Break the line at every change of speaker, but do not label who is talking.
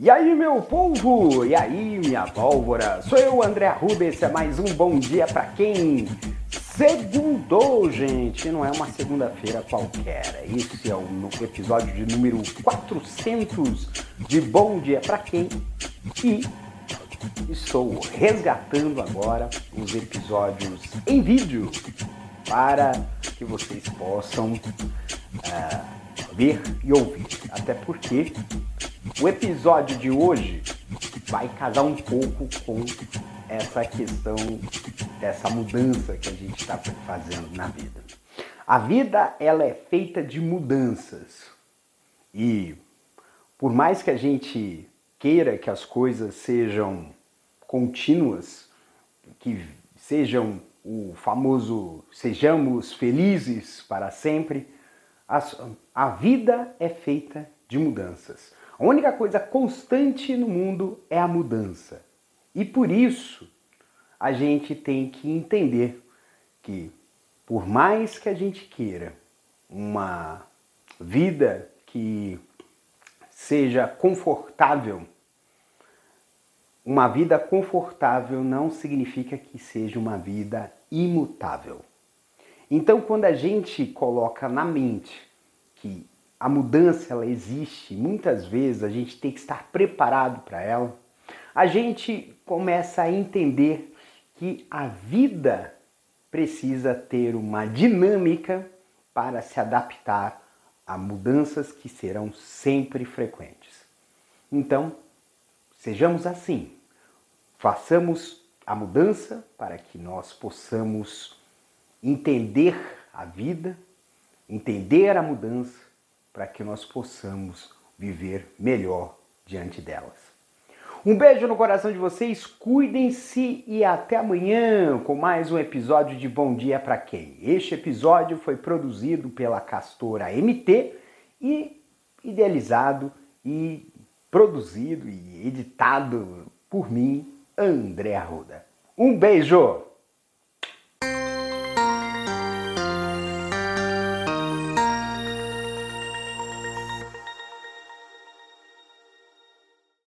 E aí, meu povo? E aí, minha pólvora? Sou eu, André esse é mais um Bom Dia para quem? Segundou, gente! Não é uma segunda-feira qualquer. Esse é o episódio de número 400 de Bom Dia para quem? E estou resgatando agora os episódios em vídeo para que vocês possam uh, ver e ouvir. Até porque o episódio de hoje vai casar um pouco com essa questão dessa mudança que a gente está fazendo na vida. A vida ela é feita de mudanças e por mais que a gente queira que as coisas sejam contínuas, que sejam o famoso sejamos felizes para sempre, a, a vida é feita de mudanças. A única coisa constante no mundo é a mudança. E por isso a gente tem que entender que, por mais que a gente queira uma vida que seja confortável, uma vida confortável não significa que seja uma vida imutável. Então, quando a gente coloca na mente que a mudança ela existe, muitas vezes a gente tem que estar preparado para ela. A gente começa a entender que a vida precisa ter uma dinâmica para se adaptar a mudanças que serão sempre frequentes. Então, sejamos assim. Façamos a mudança para que nós possamos entender a vida, entender a mudança para que nós possamos viver melhor diante delas. Um beijo no coração de vocês, cuidem-se e até amanhã com mais um episódio de Bom Dia para Quem. Este episódio foi produzido pela Castora MT e idealizado e produzido e editado por mim, André Arruda. Um beijo!